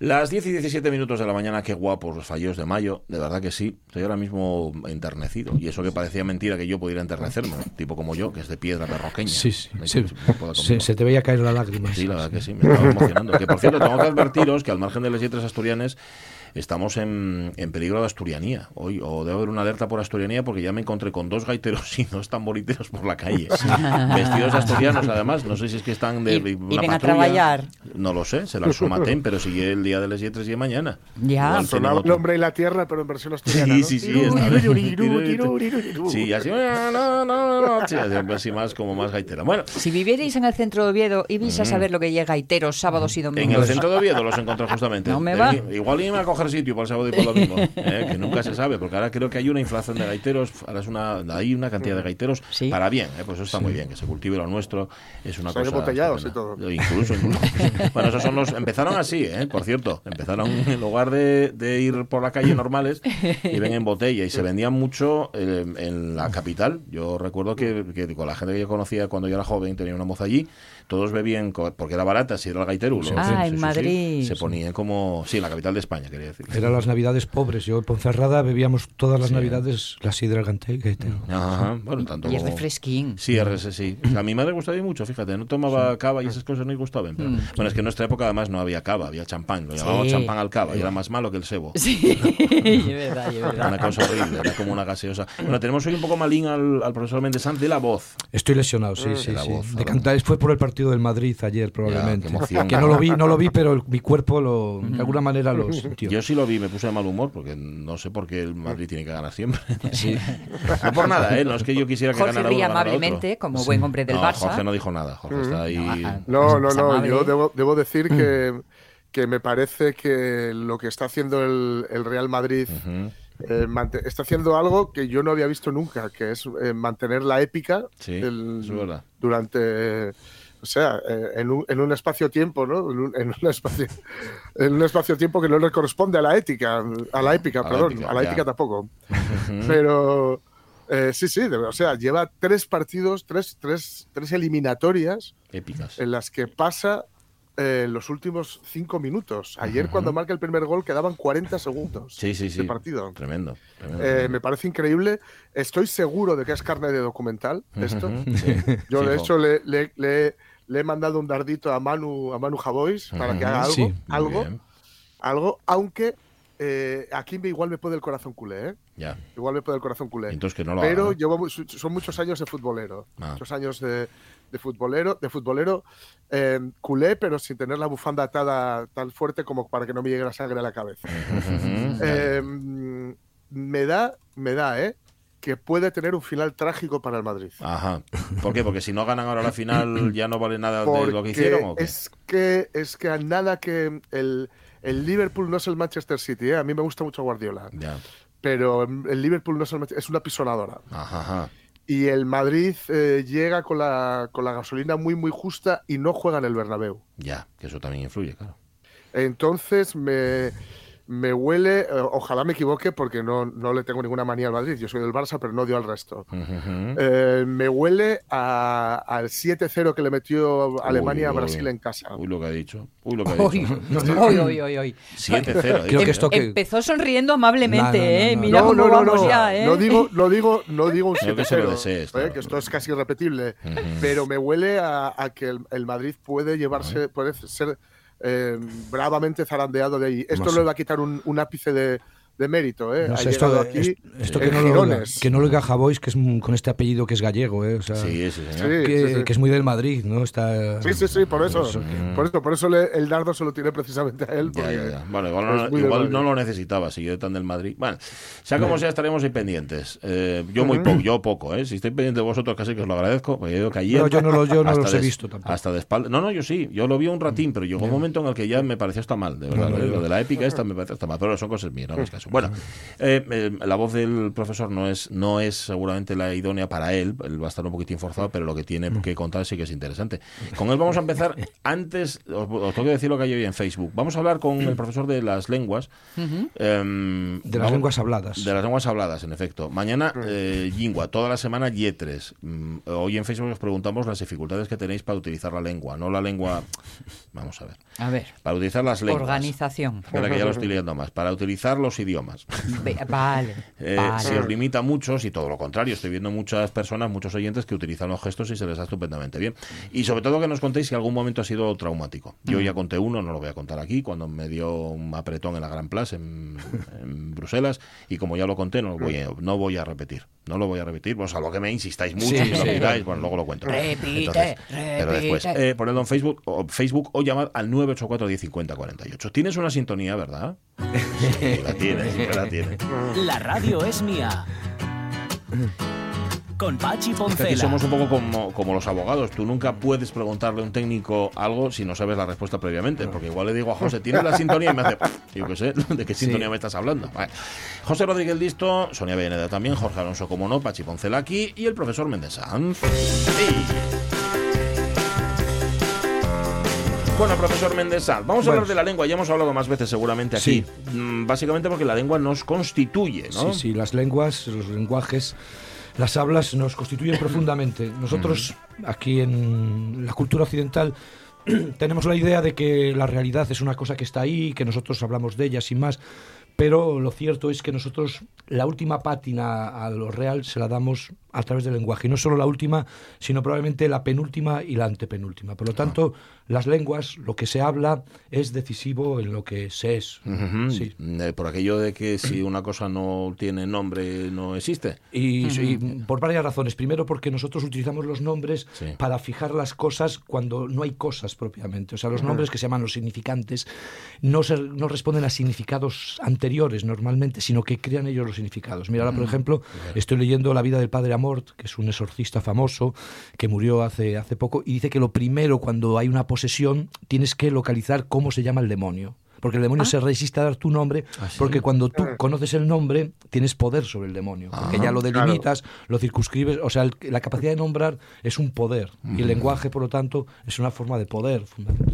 Las 10 y 17 minutos de la mañana, qué guapos los fallos de mayo, de verdad que sí. Estoy ahora mismo enternecido. Y eso que parecía mentira que yo pudiera enternecerme, tipo como yo, que es de piedra perroqueña. Sí, sí. Sí. Se, te veía caer la lágrima. Sí, la verdad que sí, me estaba emocionando. Que por cierto, tengo que advertiros que al margen de las letras asturianes estamos en, en peligro de asturianía. Hoy, o debe haber una alerta por asturianía porque ya me encontré con dos gaiteros y dos tamboriteros por la calle. Vestidos asturianos, además. No sé si es que están de. Y- una y a trabajar. No lo sé, se las somaten, pero sigue el día de las letras y de mañana. Ya. Sonaba el hombre y la tierra, pero en versión asturiana. Sí, ¿no? sí, sí. Sí, así, no, no, no, no, sí, así más como más gaitera. Bueno, Si vivierais en el centro de Oviedo, ibais a saber lo que llega gaiteros sábados y en domingos. el centro de Oviedo los encontré justamente. No me va. Igual iba a coger sitio para el sábado y por lo mismo, eh, que nunca se sabe, porque ahora creo que hay una inflación de gaiteros, ahora es una, hay una cantidad de gaiteros Sí. para bien, eh, pues eso está muy bien, que se cultive lo nuestro, es una Se han cosa... y todo. Incluso, incluso. bueno, esos son los... Empezaron así, eh, por cierto, empezaron en lugar de, de ir por la calle normales, iban en botella y se vendían mucho eh, en la capital. Yo recuerdo que, que con la gente que yo conocía cuando yo era joven, tenía una moza allí, todos bebían, porque era barata, si era el gaitero. lo- Ah, en Madrid. se ponían como... Sí, en la capital de España, quería decir. Eran las navidades pobres. Yo en Ponferrada bebíamos todas las navidades la sidra gaitero. Ajá, bueno, tanto Y es como- refresquín. Sí, RS, sí. A mi madre gustaba mucho, fíjate, no tomaba cava y esas cosas no le gustaban. Pero, Bueno, es que en nuestra época además no había cava, había champán. Lo llamábamos Sí. champán al cava y era más malo que el sebo. Sí, es verdad, es verdad. una cosa horrible, era como una gaseosa. Bueno, tenemos hoy un poco malín al, al profesor Méndez Sanz de la voz. Estoy lesionado, sí, sí, la sí. voz, De cantar fue por el partido del Madrid ayer probablemente. qué emoción. que no lo vi, no lo vi, pero el- mi cuerpo lo, de alguna manera lo sintió. Yo sí lo vi, me puse de mal humor porque no sé por qué el Madrid tiene que ganar siempre. No por nada, ¿eh? No es que yo quisiera que Jorge ganara uno otro. amablemente, como buen hombre del No, Barça. Jorge no dijo nada. Jorge está ahí. ah, No, no, no. Yo debo, debo decir que, que me parece que lo que está haciendo el, el Real Madrid eh, está haciendo algo que yo no había visto nunca, que es eh, mantener la épica Sí, durante, o sea, eh, en un, en un espacio-tiempo, ¿no? En un, en un espacio, en un espacio-tiempo que no le corresponde a la ética, a la épica, A la perdón, épica, a la ya. ética tampoco. Pero eh, sí, sí, de- o sea, lleva tres partidos, tres, tres, tres eliminatorias Épicas. en las que pasa eh, los últimos cinco minutos. Ayer, cuando marca el primer gol, quedaban 40 segundos Sí, sí, sí. de partido. Tremendo. tremendo, Eh, tremendo. me parece increíble. Estoy seguro de que es carne de documental esto. Yo, de hecho, le, le- le- le he mandado un dardito a Manu, a Manu Javois para que haga algo, algo, bien. algo, aunque eh, aquí me, igual me puede el corazón culé, ¿eh? Ya. Igual me puede el corazón culé. Entonces que no lo Pero haga, ¿no? llevo son muchos años de futbolero. Ah. Muchos años de, de futbolero, de futbolero eh, culé, pero sin tener la bufanda atada tan fuerte como para que no me llegue la sangre a la cabeza. Eh, me da, me da, ¿eh? Que puede tener un final trágico para el Madrid. Ajá. ¿Por qué? Porque si no ganan ahora la final ya no vale nada de lo que Porque hicieron o qué? es que es que a nada que el, el Liverpool no es el Manchester City, ¿eh? a mí me gusta mucho Guardiola, Ya. pero el Liverpool no es el Manchester- es una pisonadora. Ajá, ajá. Y el Madrid eh, llega con la, con la gasolina muy muy justa y no juega en el Bernabéu. Ya, que eso también influye, claro. Entonces me, me huele, eh, ojalá me equivoque porque no, no le tengo ninguna manía al Madrid, yo soy del Barça pero no odio al resto. Eh, me huele a- al 7-0 que le metió Alemania Uy, a Brasil uy. en casa. Uy, lo que ha dicho. Uy, lo que ha dicho. uy, uy, uy, uy. 7-0. Creo que esto que- Empezó sonriendo amablemente, No, no, no, ¿eh? no. Mira cómo vamos ya, ¿eh? No digo, no digo, no digo un No que se lo 7-0, desees, ¿eh? que esto es casi irrepetible, pero me huele a, a que el, el Madrid puede llevarse, puede ser eh, bravamente zarandeado de ahí. Esto no le va a quitar un, un ápice de, de mérito, ¿eh? No Ha sé, esto, llegado aquí es- esto que, en no lo oiga, que no lo oiga Javois, que es con este apellido que es gallego, ¿eh? O sea, Sí, sí, señor. que, sí, sí. que es muy del Madrid, ¿no? Está, Sí, sí, sí, por eso. Eso que- Por eso, por eso le- el dardo se lo tiene precisamente a él. Ya, porque ya, ya. Bueno, igual, no, igual lo necesitaba, si yo tan del Madrid. Bueno, sea como sea, estaremos ahí pendientes. Eh, yo muy poco, yo poco, ¿eh? Si estoy pendiente de vosotros, casi que os lo agradezco, porque yo digo que ayer... No, yo no lo- yo no los he de- visto tampoco. Hasta de espalda... No, no, yo sí, yo lo vi un ratín, pero llegó un momento en el que ya me pareció hasta mal, de verdad. No, no, no. Lo de la épica esta me parece hasta mal, pero son cosas mías, no caso. Eso. Bueno, eh, eh, la voz del profesor no es, no es seguramente la idónea para él, él va a estar un poquitín forzado, pero lo que tiene que contar sí que es interesante. Con él vamos a empezar, antes, os, os tengo que decir lo que hay hoy en Facebook, vamos a hablar con el profesor de las lenguas. em, De las vamos- lenguas habladas. De las lenguas habladas, en efecto. Mañana, eh, Lingua, toda la semana Yetres. Mm, Hoy en Facebook os preguntamos las dificultades que tenéis para utilizar la lengua, no la lengua... Vamos a ver. A ver, Para utilizar las lenguas. organización. Espera que ya lo estoy más. Para utilizar los idiomas. Ve- vale, Eh, vale. Si os limita mucho, si todo lo contrario, estoy viendo muchas personas, muchos oyentes que utilizan los gestos y se les da estupendamente bien. Y sobre todo que nos contéis si algún momento ha sido traumático. Yo ya conté uno, no lo voy a contar aquí, cuando me dio un apretón en la Gran Place en, en Bruselas, y como ya lo conté, no lo voy a, no voy a repetir. No lo voy a repetir, a lo que me insistáis mucho, Sí, y lo sí. pidáis, bueno, luego lo cuento. Repite, pero después, repite. eh, ponedlo en Facebook o, Facebook o llamad al 984 1050 48. Tienes una sintonía, ¿verdad? Sí, la tienes, la tienes. La radio es mía. Con Pachi Es que aquí Poncela. somos un poco como, como los abogados. Tú nunca puedes preguntarle a un técnico algo si no sabes la respuesta previamente. Porque igual le digo a José, ¿tienes la sintonía? Y me hace, yo qué sé, ¿de qué sintonía me estás hablando? Vale. José Rodríguez Listo, Sonia Villaneda también, Jorge Alonso, como no, Pachi Poncela aquí y el profesor Méndez Sanz. Bueno, profesor Méndez Sanz, vamos a Bueno. hablar de la lengua. Ya hemos hablado más veces seguramente aquí. Sí. Mm, Básicamente porque la lengua nos constituye, ¿no? Sí, sí, las lenguas, los lenguajes, las hablas nos constituyen profundamente. Nosotros, aquí en la cultura occidental, tenemos la idea de que la realidad es una cosa que está ahí, que nosotros hablamos de ella sin más, pero lo cierto es que nosotros la última pátina a lo real se la damos a través del lenguaje. Y no solo la última, sino probablemente la penúltima y la antepenúltima. Por lo tanto, las lenguas, lo que se habla, es decisivo en lo que se es. Ujú. Sí. Eh, Por aquello de que si una cosa no tiene nombre, no existe. Y, y por varias razones. Primero, porque nosotros utilizamos los nombres Sí. para fijar las cosas cuando no hay cosas propiamente. O sea, los nombres que se llaman los significantes no, se- no responden a significados anteriores normalmente, sino que crean ellos los significados. Mira, ahora, por ejemplo, estoy leyendo La vida del padre Amort, que es un exorcista famoso que murió hace, hace poco, y dice que lo primero, cuando hay una posesión, tienes que localizar cómo se llama el demonio. Porque el demonio se resiste a dar tu nombre, porque cuando tú conoces el nombre, tienes poder sobre el demonio. Porque ya lo delimitas, lo circunscribes. O sea, el- la capacidad de nombrar es un poder. Y el lenguaje, por lo tanto, es una forma de poder,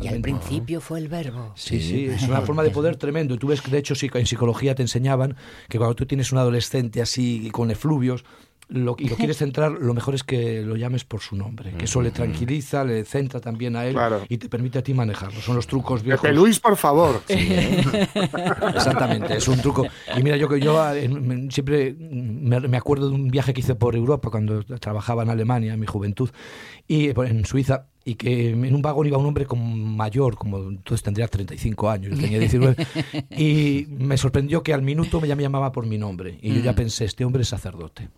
Y al principio fue el verbo. Sí, sí, es una forma de poder tremendo. Y tú ves que, de hecho, en psicología te enseñaban que cuando tú tienes un adolescente así con efluvios lo, y lo quieres centrar, lo mejor es que lo llames por su nombre. Que eso le tranquiliza, le centra también a él Claro. y te permite a ti manejarlo. Son los trucos viejos. Pepe Luis, por favor. Exactamente, es un truco. Y mira, yo que yo eh, siempre me, acuerdo de un viaje que hice por Europa cuando trabajaba en Alemania, en mi juventud, y eh, en Suiza, y que en un vagón iba un hombre como mayor, como entonces tendría 35 años, yo tenía 19, y me sorprendió que al minuto ya me llamaba por mi nombre. Y yo ya pensé, este hombre es sacerdote.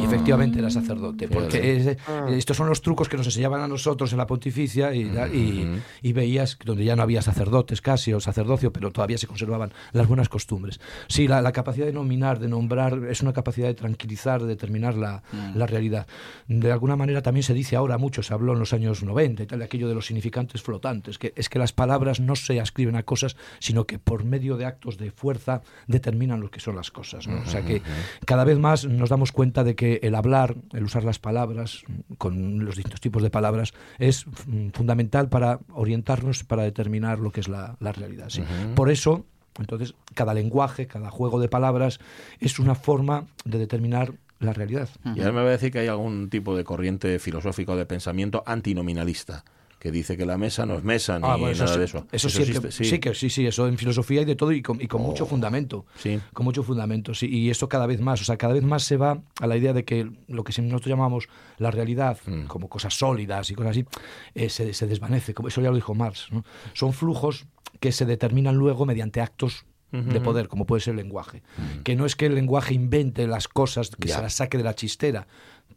Y efectivamente era sacerdote, porque es- estos son los trucos que nos enseñaban a nosotros en la pontificia y, y- y veías donde ya no había sacerdotes casi o sacerdocio, pero todavía se conservaban las buenas costumbres. Sí, la, la capacidad de nominar, de nombrar, es una capacidad de tranquilizar, de determinar la, la realidad. De alguna manera también se dice ahora mucho, se habló en los años 90 y tal, de aquello de los significantes flotantes, que es que las palabras no se ascriben a cosas, sino que por medio de actos de fuerza determinan lo que son las cosas. ¿no? O sea que cada vez más nos damos cuenta de que el hablar, el usar las palabras, con los distintos tipos de palabras, es mm, fundamental para orientarnos, para determinar lo que es la, la realidad. ¿sí? Por eso, entonces, cada lenguaje, cada juego de palabras es una forma de determinar la realidad. Y ahora me va a decir que hay algún tipo de corriente filosófica o de pensamiento antinominalista que dice que la mesa no es mesa ni Ah, bueno, nada sí- de eso. Eso, siempre- existe? sí. que sí, sí, eso en filosofía hay de todo y con, y con mucho fundamento. Sí. Con mucho fundamento, sí. Y esto cada vez más, o sea, cada vez más se va a la idea de que lo que nosotros llamamos la realidad, Mm. como cosas sólidas y cosas así, eh, se, se desvanece. Como eso ya lo dijo Marx. ¿no? Son flujos que se determinan luego mediante actos de poder, como puede ser el lenguaje. Que no es que el lenguaje invente las cosas, que Mm. Ya. se las saque de la chistera,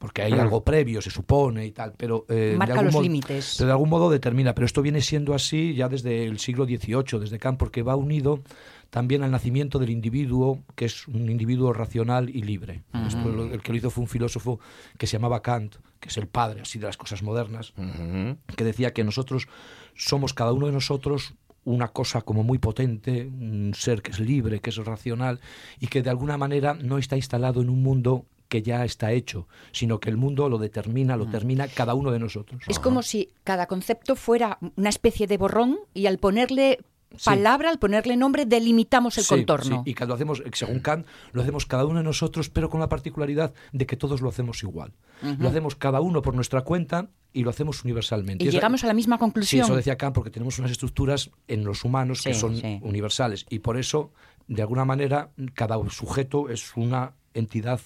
porque hay algo previo, se supone y tal, pero... eh, Marca los límites. pero de algún modo determina, pero esto viene siendo así ya desde el siglo XVIII, desde Kant, porque va unido también al nacimiento del individuo, que es un individuo racional y libre. El que lo hizo fue un filósofo que se llamaba Kant, que es el padre así de las cosas modernas, que decía que nosotros somos cada uno de nosotros una cosa como muy potente, un ser que es libre, que es racional y que de alguna manera no está instalado en un mundo que ya está hecho, sino que el mundo lo determina, lo termina cada uno de nosotros. Es como si cada concepto fuera una especie de borrón y al ponerle palabra, al ponerle nombre, delimitamos el Sí, contorno. sí, y que lo hacemos, según Kant, lo hacemos cada uno de nosotros, pero con la particularidad de que todos lo hacemos igual. Lo hacemos cada uno por nuestra cuenta y lo hacemos universalmente. Y llegamos a la misma Sí, conclusión. eso decía Kant, porque tenemos unas estructuras en los humanos que Sí, son sí. universales. Y por eso, de alguna manera, cada sujeto es una entidad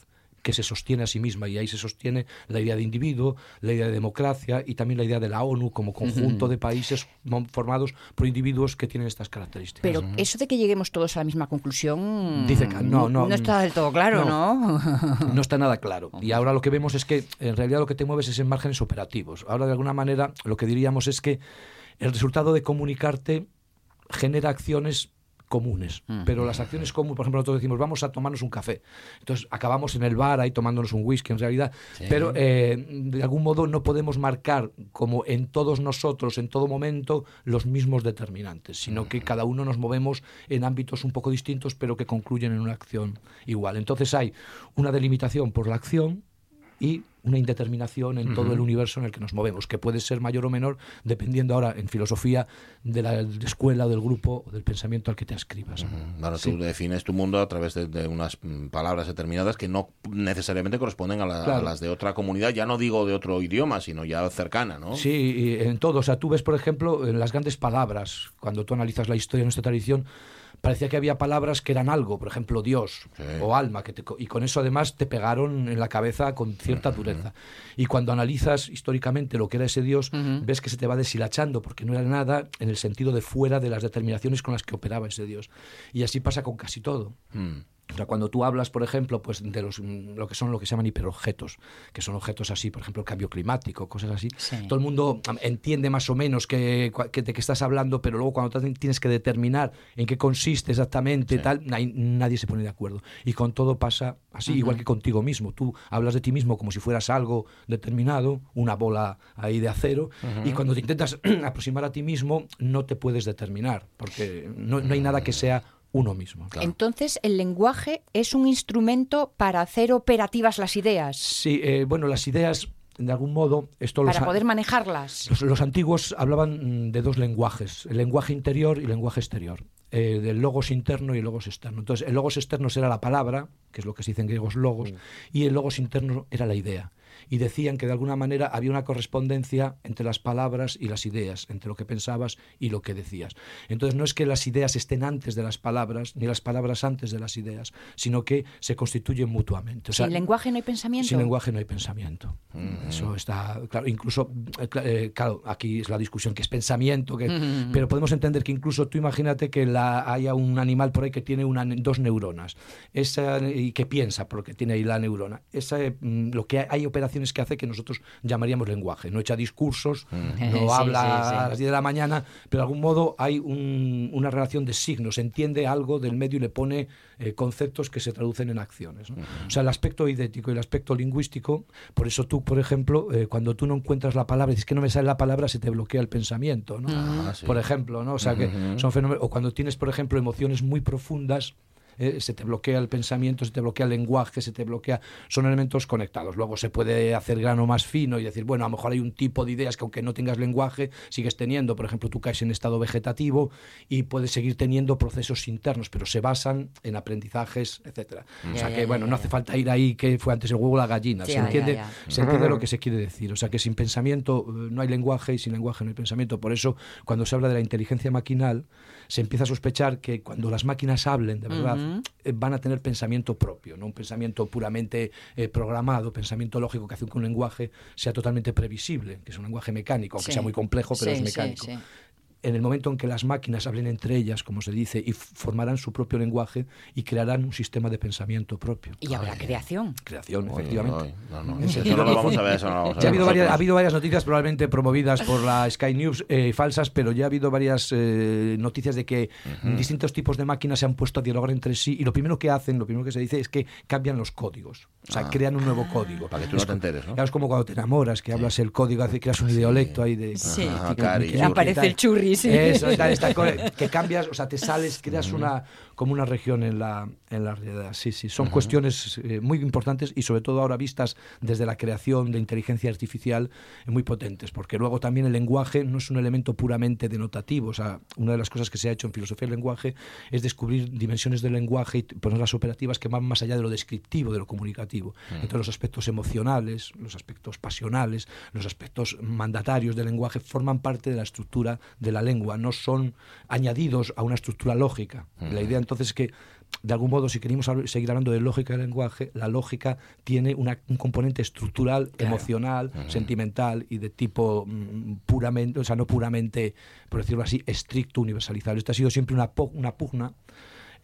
que se sostiene a sí misma y ahí se sostiene la idea de individuo, la idea de democracia y también la idea de la ONU como conjunto de países formados por individuos que tienen estas características. Pero eso de que lleguemos todos a la misma conclusión. Dice Kant, no, no, está del todo claro, ¿no? no está nada claro. Y ahora lo que vemos es que en realidad lo que te mueves es en márgenes operativos. Ahora de alguna manera lo que diríamos es que el resultado de comunicarte genera acciones comunes, pero las acciones comunes, por ejemplo, nosotros decimos vamos a tomarnos un café, entonces acabamos en el bar ahí tomándonos un whisky en realidad, pero eh, de algún modo no podemos marcar como en todos nosotros, en todo momento, los mismos determinantes, sino que cada uno nos movemos en ámbitos un poco distintos, pero que concluyen en una acción igual. Entonces hay una delimitación por la acción y una indeterminación en todo el universo en el que nos movemos, que puede ser mayor o menor dependiendo ahora en filosofía de la escuela, del grupo o del pensamiento al que te ascribas. Bueno, Sí. tú defines tu mundo a través de, de unas palabras determinadas que no necesariamente corresponden a, la- a Claro. las de otra comunidad, ya no digo de otro idioma, sino ya cercana, ¿no? Sí, en todo. O sea, tú ves, por ejemplo, en las grandes palabras, cuando tú analizas la historia de nuestra tradición, parecía que había palabras que eran algo, por ejemplo, Dios Sí. o alma, que te y con eso además te pegaron en la cabeza con cierta dureza. Y cuando analizas históricamente lo que era ese Dios, ves que se te va deshilachando, porque no era nada en el sentido de fuera de las determinaciones con las que operaba ese Dios. Y así pasa con casi todo. Mm. O sea, cuando tú hablas, por ejemplo, pues de los, mm, lo que son lo que se llaman hiperobjetos, que son objetos así, por ejemplo, el cambio climático, cosas así, Sí. todo el mundo entiende más o menos que, de qué estás hablando, pero luego cuando tienes que determinar en qué consiste exactamente, tal, na- nadie se pone de acuerdo. Y con todo pasa así, igual que contigo mismo. Tú hablas de ti mismo como si fueras algo determinado, una bola ahí de acero, y cuando te intentas aproximar a ti mismo, no te puedes determinar, porque no, no hay nada que sea uno mismo. Entonces, el lenguaje es un instrumento para hacer operativas las ideas, Sí, eh, bueno, las ideas, de algún modo, esto los, para a- poder manejarlas. los, los antiguos hablaban mm, de dos lenguajes, el lenguaje interior y el lenguaje exterior, eh, del logos interno y el logos externo. Entonces, el logos externo era la palabra, que es lo que se dice en griegos logos, y el logos interno era la idea. Y decían que de alguna manera había una correspondencia entre las palabras y las ideas, entre lo que pensabas y lo que decías. Entonces, no es que las ideas estén antes de las palabras, ni las palabras antes de las ideas, sino que se constituyen mutuamente. O sea, Sin lenguaje no hay pensamiento. sin lenguaje no hay pensamiento. Eso está claro. Incluso, eh, eh, claro, aquí es la discusión que es pensamiento, que, pero podemos entender que incluso tú imagínate que la, haya un animal por ahí que tiene una, dos neuronas esa, y que piensa porque tiene ahí la neurona. Esa, eh, mm, lo que hay, hay operaciones que hace que nosotros llamaríamos lenguaje. No echa discursos, no Sí, habla sí, sí. a las 10 de la mañana, pero de algún modo hay un- una relación de signos, entiende algo del medio y le pone eh, conceptos que se traducen en acciones. ¿no? O sea, el aspecto idético y el aspecto lingüístico, por eso tú, por ejemplo, eh, cuando tú no encuentras la palabra, dices que no me sale la palabra, se te bloquea el pensamiento, ¿no? Ah, sí. Por ejemplo, ¿no? O sea, que son fenómenos, o cuando tienes, por ejemplo, emociones muy profundas, eh, se te bloquea el pensamiento, se te bloquea el lenguaje, se te bloquea. Son elementos conectados. Luego se puede hacer grano más fino y decir, bueno, a lo mejor hay un tipo de ideas que aunque no tengas lenguaje, sigues teniendo. Por ejemplo, tú caes en estado vegetativo y puedes seguir teniendo procesos internos, pero se basan en aprendizajes, etcétera. o sea que, bueno, no hace falta ir ahí que fue antes el huevo o la gallina. Se entiende, se entiende lo que se quiere decir. O sea que sin pensamiento eh, no hay lenguaje y sin lenguaje no hay pensamiento. Por eso, cuando se habla de la inteligencia maquinal, se empieza a sospechar que cuando las máquinas hablen, de verdad, eh, van a tener pensamiento propio, no un pensamiento puramente eh, programado, pensamiento lógico que hace que un lenguaje sea totalmente previsible, que es un lenguaje mecánico, aunque Sí. sea muy complejo, pero Sí, es mecánico. sí. En el momento en que las máquinas hablen entre ellas, como se dice, y formarán su propio lenguaje y crearán un sistema de pensamiento propio. Y habrá creación. Creación, Oye, efectivamente. no, no, no, eso no lo vamos a ver, eso no lo vamos a Ya ha ver habido, varias, ha habido varias noticias probablemente promovidas por la Sky News eh, falsas, pero ya ha habido varias eh, noticias de que distintos tipos de máquinas se han puesto a dialogar entre sí y lo primero que hacen, lo primero que se dice es que cambian los códigos. O sea, Ah. crean un nuevo código. Para que tú Es no te enteres, ¿no? Es como cuando te enamoras, que hablas el código, creas un idiolecto ahí de... Sí. Ajá, que- cari, que-. Aparece el churri, sí, sí. Eso, está- está que cambias, o sea, te sales, creas una como una región en la, en la realidad. Sí, sí, son cuestiones eh, muy importantes y sobre todo ahora vistas desde la creación de inteligencia artificial eh, muy potentes, porque luego también el lenguaje no es un elemento puramente denotativo, o sea, una de las cosas que se ha hecho en filosofía del lenguaje es descubrir dimensiones del lenguaje y ponerlas operativas que van más allá de lo descriptivo, de lo comunicativo. Entonces los aspectos emocionales, los aspectos pasionales, los aspectos mandatarios del lenguaje forman parte de la estructura de la lengua, no son añadidos a una estructura lógica. La idea entonces es que, de algún modo, si queremos seguir hablando de lógica del lenguaje, la lógica tiene una- un componente estructural, emocional, sentimental y de tipo mm, puramente, o sea, no puramente, por decirlo así, estricto, universalizable. Esto ha sido siempre una, una pugna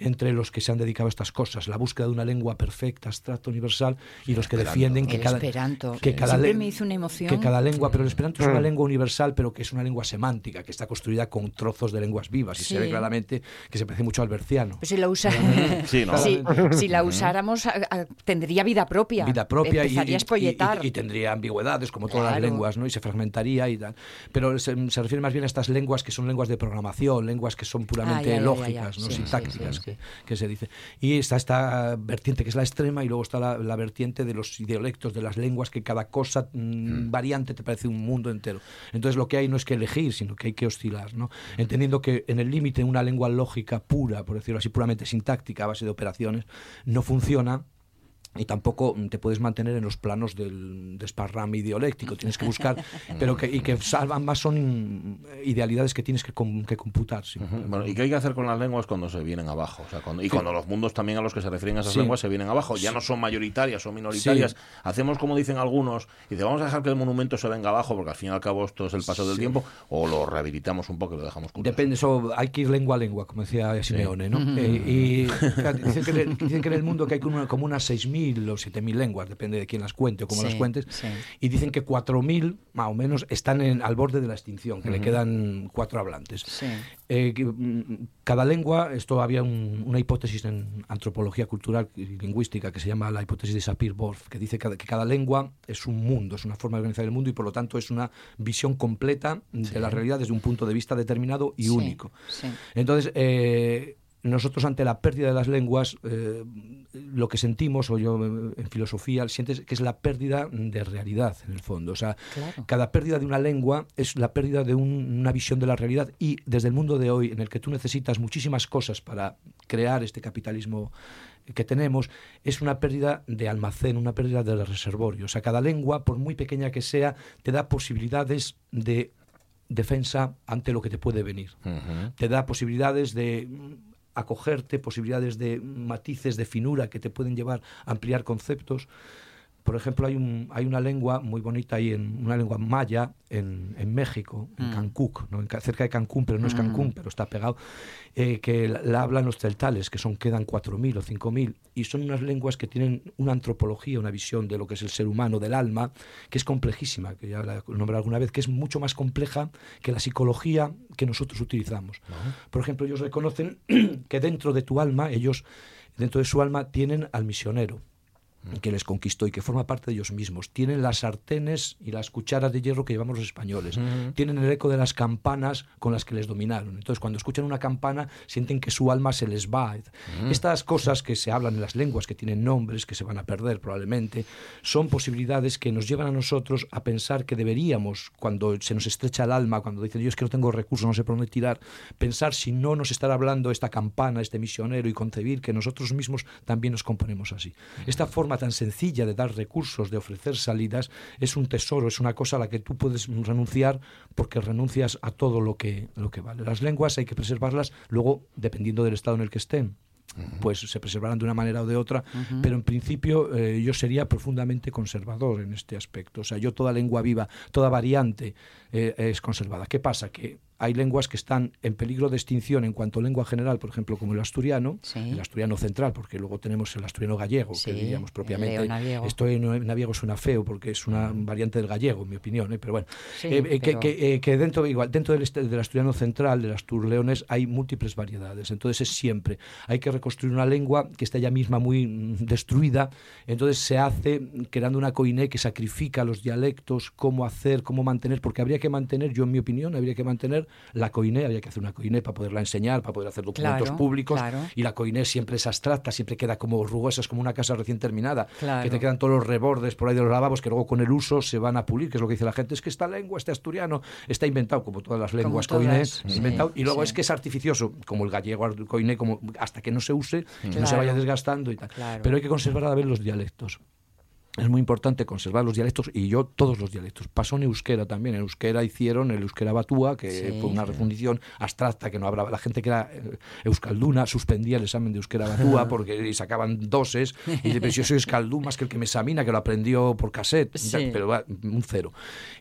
entre los que se han dedicado a estas cosas, la búsqueda de una lengua perfecta, abstracta, universal, y los que defienden que El cada, esperanto. que cada Siempre len- me hizo una emoción. que cada lengua, pero el esperanto es una lengua universal, pero que es una lengua semántica, que está construida con trozos de lenguas vivas, y se ve claramente que se parece mucho al berciano. Pues si la usa- Sí, ¿no? si, si la usáramos, a- a- tendría vida propia. vida propia y, tendría ambigüedades como todas las lenguas ¿no? y se fragmentaría y tal pero se, se refiere más bien a estas lenguas que son lenguas de programación lenguas que son puramente Ah, ya, ya, ya, lógicas ya. no Sí, sí, sintácticas sí, sí. Que, que se dice. Y está esta vertiente que es la extrema y luego está la, la vertiente de los dialectos de las lenguas que cada cosa mm, variante te parece un mundo entero. Entonces lo que hay no es que elegir sino que hay que oscilar ¿no? entendiendo que en el límite una lengua lógica pura por decirlo así puramente sintáctica a base de operaciones no funciona y tampoco mm, te puedes mantener en los planos del desparrame ideoléctico, tienes que buscar, pero que, y que salvan más son mm, idealidades que tienes que, com- que computar. sí. Bueno, ¿y qué hay que hacer con las lenguas cuando se vienen abajo? O sea, cuando- y cuando los mundos también a los que se refieren a esas Sí. lenguas se vienen abajo, ya no son mayoritarias, son minoritarias. Sí. Hacemos como dicen algunos, y dice, vamos a dejar que el monumento se venga abajo, porque al fin y al cabo esto es el paso del tiempo, o lo rehabilitamos un poco y lo dejamos curioso. Depende, eso hay que ir lengua a lengua, como decía Simeone, ¿no? Eh, y dicen, que, en el- dicen que en el mundo que hay como unas 6.000 o 7.000 lenguas, depende de quién las cuente o cómo Sí, las cuentes, sí. y dicen que 4.000, más o menos, están en, al borde de la extinción, que le quedan cuatro hablantes. Sí. Eh, mm, cada lengua, esto había un- una hipótesis en antropología cultural y lingüística que se llama la hipótesis de Sapir-Whorf, que dice que, que cada lengua es un mundo, es una forma de organizar el mundo y por lo tanto es una visión completa de la realidad desde un punto de vista determinado y único. Entonces, eh, nosotros ante la pérdida de las lenguas, eh, lo que sentimos, o yo eh, en filosofía, sientes que es la pérdida de realidad, en el fondo. O sea, Claro. cada pérdida de una lengua es la pérdida de un- una visión de la realidad y desde el mundo de hoy, en el que tú necesitas muchísimas cosas para crear este capitalismo que tenemos, es una pérdida de almacén, una pérdida del reservorio. O sea, cada lengua, por muy pequeña que sea, te da posibilidades de defensa ante lo que te puede venir te da posibilidades de acogerte, posibilidades de matices de finura que te pueden llevar a ampliar conceptos. Por ejemplo, hay, un, hay una lengua muy bonita ahí, en, una lengua maya en, en México, en Cancún, ¿no? En Ca- cerca de Cancún, pero no es Cancún, pero está pegado, eh, que la, la hablan los celtales, que son quedan 4.000 o 5.000, y son unas lenguas que tienen una antropología, una visión de lo que es el ser humano, del alma, que es complejísima, que ya la he nombrado alguna vez, que es mucho más compleja que la psicología que nosotros utilizamos. Por ejemplo, ellos reconocen que dentro de tu alma, ellos, dentro de su alma, tienen al misionero que les conquistó y que forma parte de ellos mismos. Tienen las sartenes y las cucharas de hierro que llevamos los españoles. Tienen el eco de las campanas con las que les dominaron. Entonces, cuando escuchan una campana, sienten que su alma se les va. Estas cosas que se hablan en las lenguas, que tienen nombres, que se van a perder probablemente, son posibilidades que nos llevan a nosotros a pensar que deberíamos, cuando se nos estrecha el alma, cuando dicen yo es que no tengo recursos, no sé por dónde tirar, pensar si no nos estará hablando esta campana, este misionero y concebir que nosotros mismos también nos componemos así. Esta forma tan sencilla de dar recursos, de ofrecer salidas, es un tesoro, es una cosa a la que tú puedes renunciar porque renuncias a todo lo que, lo que vale. Las lenguas hay que preservarlas, luego, dependiendo del estado en el que estén pues se preservarán de una manera o de otra, pero en principio eh, yo sería profundamente conservador en este aspecto. O sea, yo toda lengua viva, toda variante eh, es conservada. ¿Qué pasa? Que hay lenguas que están en peligro de extinción en cuanto a lengua general, por ejemplo, como el asturiano, Sí. el asturiano central, porque luego tenemos el asturiano gallego, Sí, que diríamos propiamente. Esto en naviego suena feo porque es una variante del gallego, en mi opinión, ¿eh? pero bueno. Sí, Eh, eh, pero- Que, que, eh, que dentro, igual, dentro del, este- del asturiano central, del astur leones, hay múltiples variedades. Entonces es siempre. Hay que reconstruir una lengua que está ya misma muy mm, destruida. Entonces se hace creando una coiné que sacrifica los dialectos, cómo hacer, cómo mantener, porque habría que mantener, yo en mi opinión, habría que mantener la coine, había que hacer una coine para poderla enseñar, para poder hacer documentos Claro, públicos, claro. y la coine siempre es abstracta, siempre queda como rugosa, es como una casa recién terminada, Claro. que te quedan todos los rebordes por ahí de los lavabos que luego con el uso se van a pulir, que es lo que dice la gente, es que esta lengua, este asturiano, está inventado, como todas las lenguas todas, coine, sí, inventado, y luego sí. es que es artificioso, como el gallego coine, como hasta que no se use, no se vaya desgastando y tal. Pero hay que conservar a ver los dialectos. Es muy importante conservar los dialectos y yo todos los dialectos. Pasó en euskera también. En euskera hicieron el euskera batúa, que Sí. fue una refundición abstracta que no hablaba. La gente que era eh, euskalduna suspendía el examen de euskera batúa porque sacaban doses. Y dice, pero si yo soy euskaldún más que el que me examina, que lo aprendió por cassette. Sí. Pero va, un cero.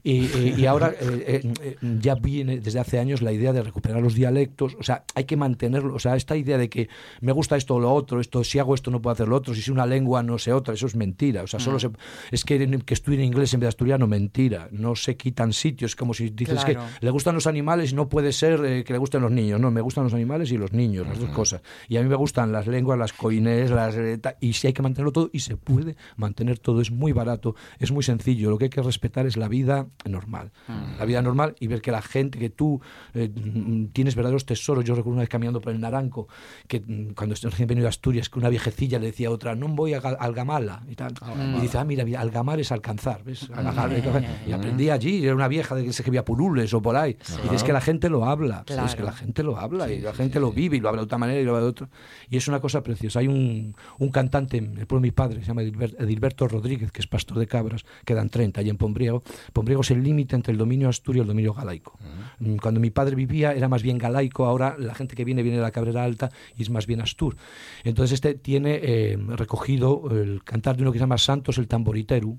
Y, y- y ahora eh, eh, eh, ya viene desde hace años la idea de recuperar los dialectos. O sea, hay que mantenerlo. O sea, esta idea de que me gusta esto o lo otro, esto si hago esto no puedo hacer lo otro, si sé una lengua no sé otra, eso es mentira. O sea, solo se, es que, que estudien inglés en vez de asturiano, mentira. No se quitan sitios. Es como si dices Claro. que le gustan los animales y no puede ser eh, que le gusten los niños. No, me gustan los animales y los niños, las dos cosas. Y a mí me gustan las lenguas, las coines, las... eh, y si hay que mantenerlo todo, y se puede mantener todo. Es muy barato, es muy sencillo. Lo que hay que respetar es la vida normal. La vida normal y ver que la gente, que tú eh, mm, tienes verdaderos tesoros. Yo recuerdo una vez caminando por el Naranco, que mm, cuando estoy recién venido a Asturias, que una viejecilla le decía a otra, no voy a Algamala y tal. y dice, ah, mira, mira, Algamar es alcanzar, ¿ves? Algamar, y aprendí allí, era una vieja de que se había purules o por ahí. Y dices que la gente lo habla, es que Claro. la gente lo habla y la gente lo vive y lo habla de otra manera y lo habla de otra. Y es una cosa preciosa. Hay un, un cantante, el pueblo de mi padre, se llama Edilber- Edilberto Rodríguez, que es pastor de cabras, quedan 30 allí en Pombriego. Pombriego es el límite entre el dominio asturio y el dominio galaico. Mm, Cuando mi padre vivía era más bien galaico, ahora la gente que viene viene de la Cabrera Alta y es más bien astur. Entonces este tiene eh, recogido el cantar de uno que se llama Santos el tamboritero,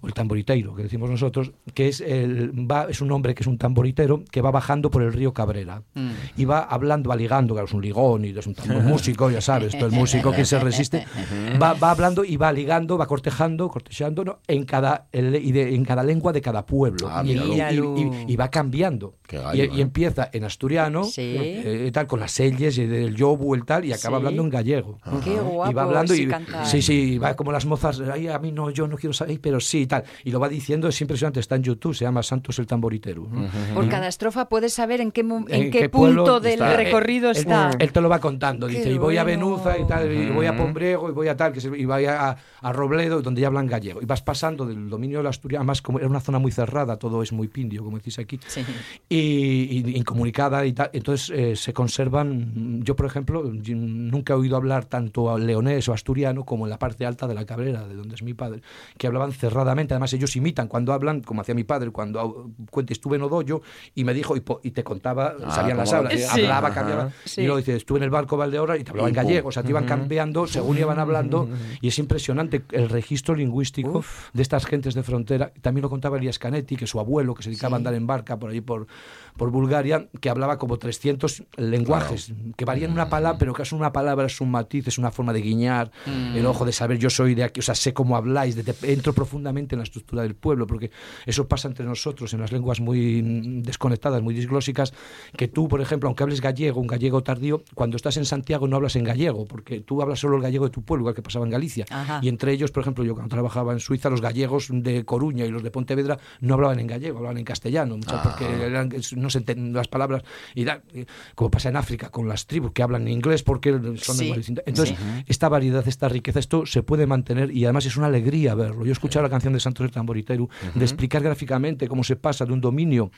o el tamboriteiro, que decimos nosotros, que es, el, va, es un hombre que es un tamboritero que va bajando por el río Cabrera y va hablando, va ligando, claro, es un ligón y es un tambor músico, ya sabes, todo el músico que se resiste, va, va hablando y va ligando, va cortejando, cortejando ¿no? en, cada, el- y de- en cada lengua de cada pueblo. Ah, y, y- y- y- y va cambiando. Y, gallo, y ¿eh? empieza en asturiano, Sí. eh, tal, con las selles y del yobu, el tal, y acaba Sí. hablando en gallego. Qué guapo y va hablando y sí, sí, y va como las mozas, ay, a mí no, yo no quiero saber, pero sí, y tal. Y lo va diciendo, es impresionante, está en YouTube, se llama Santos el tamboritero. ¿no? Por cada estrofa puedes saber en qué, en ¿En qué, qué punto del está? recorrido Él- está. Él, te lo va contando, Qué dice, y voy a bueno. Benuza y tal, y voy a Pombrego, y voy a tal, que se- y voy a, a Robledo, donde ya hablan gallego. Y vas pasando del dominio de la Asturias, además como era una zona muy cerrada, todo es muy pindio, como decís aquí, Sí. y, y incomunicada y tal. Entonces eh, se conservan, yo por ejemplo, nunca he oído hablar tanto a leonés o asturiano como en la parte alta de la Cabrera, de donde es mi padre, que hablaban cerradamente. Además ellos imitan cuando hablan, como hacía mi padre, cuando estuve en Odoyo y me dijo, y, po- y te contaba, Ah, sabían las hablas, Sí. hablaba, Ajá. cambiaba. Sí. Y luego dice, estuve en el barco Valdeora y te hablaba en gallego, o sea, te iban cambiando según iban hablando y es impresionante el registro lingüístico Uf. de estas gentes de frontera. También lo contaba Elias Canetti, que su abuelo, que se dedicaba a andar en barca por ahí por, por Bulgaria, que hablaba como 300 lenguajes, que varían una palabra, pero que es una palabra, es un matiz, es una forma de guiñar, el ojo de saber yo soy de aquí, o sea, sé cómo habláis, de- de- entro profundamente en la estructura del pueblo, porque eso pasa entre nosotros en las lenguas muy mm, desconectadas, muy disglósicas, que tú, por ejemplo, aunque hables gallego, un gallego tardío, cuando estás en Santiago no hablas en gallego, porque tú hablas solo el gallego de tu pueblo, igual que pasaba en Galicia. Ajá. Y entre ellos, por ejemplo, yo cuando trabajaba en Suiza, los gallegos de Coruña y los de Pontevedra no hablaban en gallego, hablaban en castellano, porque eran- no se enten- las palabras, y da- como pasa en África con las tribus que hablan inglés porque son Sí, distintas. Entonces, esta variedad, esta riqueza, esto se puede mantener y además es una alegría verlo. Yo he escuchado la canción de Santos el Tamboriteru, de explicar gráficamente cómo se pasa de un dominio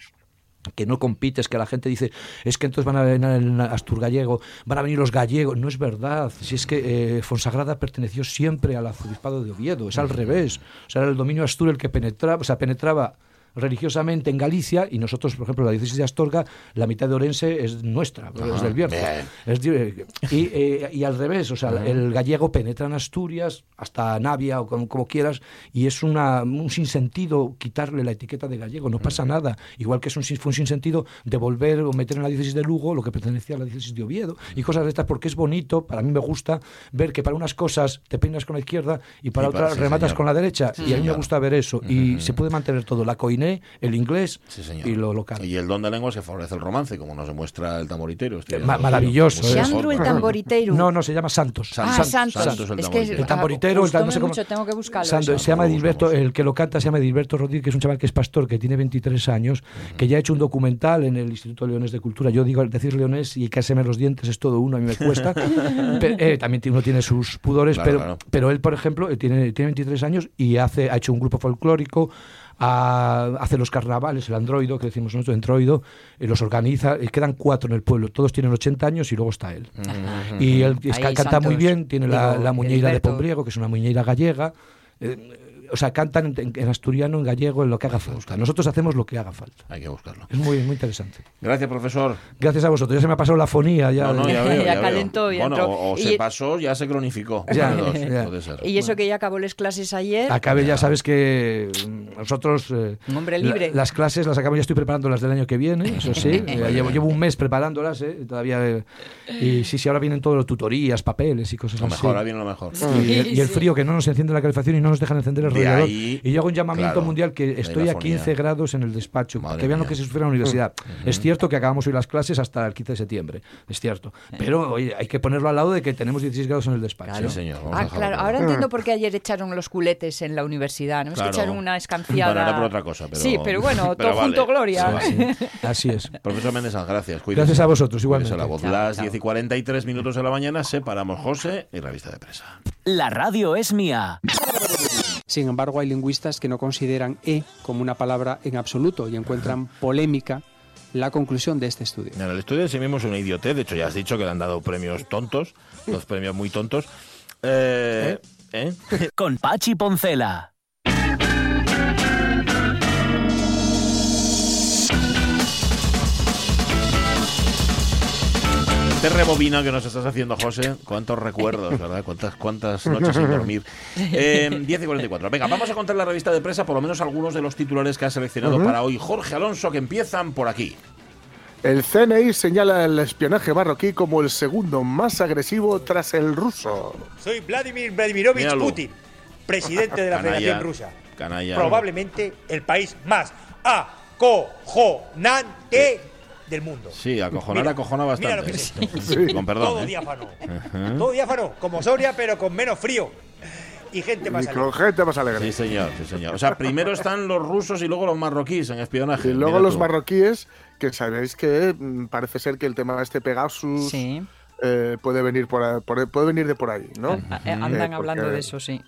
que no compites, que la gente dice, es que entonces van a venir el Astur gallego, van a venir los gallegos. No es verdad. Si es que eh, Fonsagrada perteneció siempre al arzobispado de Oviedo, es al revés. O sea, era el dominio Astur el que penetraba, o sea, penetraba religiosamente en Galicia y nosotros, por ejemplo, la diócesis de Astorga, la mitad de Orense es nuestra, es del bien. Es y, eh, y al revés, o sea, el gallego penetra en Asturias, hasta Navia o como, como quieras, y es una, un sinsentido quitarle la etiqueta de gallego, no pasa nada. Igual que es un, fue un sinsentido devolver o meter en la diócesis de Lugo lo que pertenecía a la diócesis de Oviedo y cosas de estas, porque es bonito, para mí me gusta ver que para unas cosas te peinas con la izquierda y para Y para- otras sí, rematas señor. con la derecha, y a mí me señor. gusta ver eso, y se puede mantener todo. La coine el inglés Sí, señor. y lo local. Y el don de lenguas que favorece el romance, como nos demuestra el tamboritero. Estoy Ma- viendo maravilloso, ¿eh? mejor, Xandro el ¿no? tamboriteiro. No, no, se llama Santos. San- Ah, San- Santos. Santos el es que tamboritero. El tamboritero, el tal- no sé mucho, tengo que buscarlo. Sando- eso. se llama Dilberto, el que lo canta se llama Dilberto Rodríguez, que es un chaval que es pastor, que tiene 23 años, que ya ha hecho un documental en el Instituto Leones de Cultura. Yo digo, decir leonés y cárseme los dientes es todo uno, a mí me cuesta. Pero, eh, también uno tiene sus pudores, Claro, pero, claro. pero él, por ejemplo, eh, tiene, tiene 23 años y hace, ha hecho un grupo folclórico, ha- hace los carnavales, el androido, que decimos nosotros, androido, eh, los organiza, y quedan cuatro en el pueblo, todos tienen 80 años y luego está él. Y él es- canta muy bien, tiene la, Digo, la muñeira de. Pombriego, que es una muñeira gallega. eh, o sea, cantan en, en asturiano, en gallego, en lo que haga falta. Nosotros hacemos lo que haga falta. Hay que buscarlo. Es muy, muy interesante. Gracias, profesor. Gracias a vosotros. Ya se me ha pasado la fonía. Ya, No, no, ya veo, Ya ya calentó, ya Bueno, entró. o, o Y- se pasó, ya se cronificó. Ya, dos. Puede ser. Y eso que ya acabó las clases ayer. Acabe, ya sabes que mm, nosotros. eh, Un hombre la- libre. las clases las acabo, ya estoy preparando las del año que viene, eso sí. eh, llevo, llevo un mes preparándolas, eh, todavía. eh, y sí, sí, ahora vienen todas las tutorías, papeles y cosas Lo así. mejor, ahora viene lo mejor. Y, el, y el Sí. frío que no nos enciende la calefacción y no nos dejan encender el De radiador. ahí, y yo hago un llamamiento claro, mundial que estoy a 15 fonía. grados en el despacho, Madre que vean lo que se sufre en la universidad. Es cierto que acabamos hoy las clases hasta el 15 de septiembre, es cierto. Pero oye, hay que ponerlo al lado de que tenemos 16 grados en el despacho. Sí, señor. a Ah, claro, ahora entiendo por qué ayer echaron los culetes en la universidad, ¿no? Es Claro. que echaron una escanciada. Bueno, era por otra cosa, pero- Sí, pero bueno, pero todo vale. junto gloria. Sí, Así es. Profesor Méndez, gracias. Cuídese. Gracias a vosotros, igualmente. la voz. Chao, Las chao. 10 y 43 minutos de la mañana separamos José y revista de prensa. La radio es mía. Sin embargo, hay lingüistas que no consideran e como una palabra en absoluto y encuentran polémica la conclusión de este estudio. En el estudio en sí mismo es una idiotez. De hecho, ya has dicho que le han dado premios tontos, dos premios muy tontos. Eh, ¿eh? Con Pachi Poncela. Este rebobina que nos estás haciendo, José. Cuántos recuerdos, ¿verdad? Cuántas, cuántas noches sin dormir. Eh, 10 y 44. Venga, vamos a contar la revista de prensa, por lo menos algunos de los titulares que ha seleccionado para hoy Jorge Alonso, que empiezan por aquí. El CNI señala el espionaje marroquí como el segundo más agresivo tras el ruso. Soy Vladimir Vladimirovich Míralo. Putin, presidente de la Canalla, Federación Rusa. canalla. Probablemente el país más acojonante del mundo. Sí, acojonar Mira, acojona mira lo bastante. que es. Sí, Con perdón. Todo ¿eh? diáfano. Todo diáfano, como Soria, pero con menos frío. Y gente más Y con gente más alegre. Sí, señor, sí, señor. O sea, primero están los rusos y luego los marroquíes en espionaje. Y luego los tú. marroquíes, que sabéis que mm, parece ser que el tema de este Pegasus Sí, eh, puede venir por, ahí- por- puede venir de por ahí, ¿no? a- a- Eh, andan hablando porque- de eso, sí.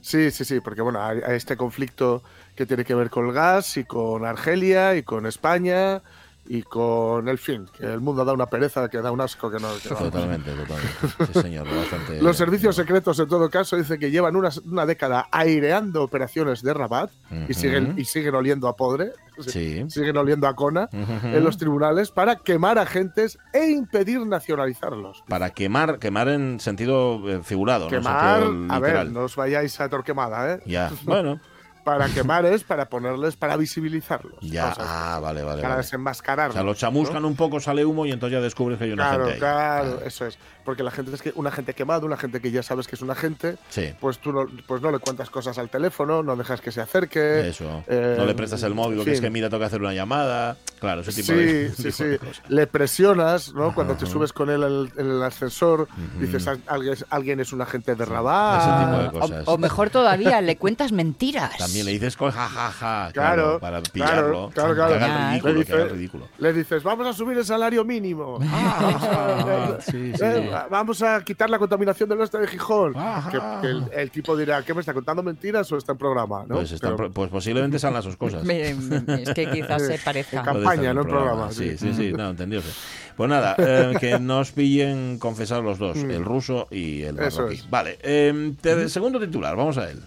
Sí, sí, sí, porque bueno, hay, hay este conflicto que tiene que ver con el gas y con Argelia y con España y con el fin, que el mundo da una pereza, que da un asco, que no. que Totalmente, totalmente. Sí, señor, bastante. Los servicios secretos, en todo caso, dicen que llevan una, una década aireando operaciones de Rabat y, siguen, y siguen oliendo a podre, Sí. siguen oliendo a cona en los tribunales para quemar agentes e impedir nacionalizarlos. Para quemar, quemar en sentido eh, figurado, Quemar, no en sentido a ver, no os vayáis a Torquemada, ¿eh? Ya, bueno, Para quemar es para ponerles, para visibilizarlos. ya. Cosas. Ah, vale, vale. para vale. desenmascararlos. O sea, lo chamuscan un poco, sale humo y entonces ya descubres que hay una Claro, gente ahí. claro, Ah, eso es. Porque la gente es que un agente quemado, un agente que ya sabes que es un agente, Sí, pues tú no, pues no le cuentas cosas al teléfono, no dejas que se acerque. eso. eh, no le prestas el móvil en es que mira, toca hacer una llamada. Claro, ese tipo Sí, de. sí, sí. de cosas. Le presionas, ¿no? Cuando te subes con él en el ascensor, dices, "Al- alguien, alguien es un agente de Ese Rabat. tipo de O, cosas. o mejor todavía, le cuentas mentiras. También le dices co- ja, ja, ja, Claro, claro, para pillarlo. claro, claro, Que claro. ridículo, Le que dice- ridículo. Le dices, vamos a subir el salario mínimo. Ah, sí, sí. Eh, vamos a quitar la contaminación del oeste de Gijón. Ajá. Que, que el, el tipo dirá, ¿qué me está contando mentiras o está en programa? ¿no? Pues, Pero- pues posiblemente sean las dos cosas. Me- me- es que quizás se parezca. Puede campaña, no en programa, Sí, sí. sí, sí, no, entendióse. Pues nada, eh, que nos pillen confesar los dos, el ruso y el Mm. Eso marroquí. es. Vale, eh, te- segundo titular, vamos a él.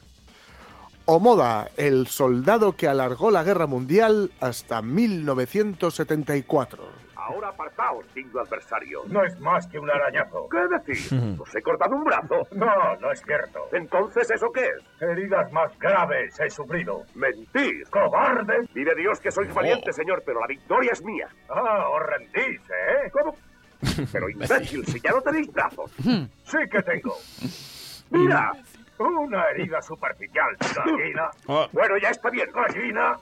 Omoda, el soldado que alargó la guerra mundial hasta 1974. Ahora apartaos, digno adversario. No es más que un arañazo. ¿Qué decís? ¿Os he cortado un brazo? No, no es cierto. Entonces, ¿eso qué es? Heridas más graves he sufrido. ¡Mentís! ¡Cobarde! Vive Dios que sois valiente, señor, pero la victoria es mía. Ah, os rendís, ¿eh? ¿Cómo? Pero imbécil, si ya no tenéis brazos. sí que tengo. Mira, una herida superficial, gallina. Oh. Bueno, ya está bien, gallina.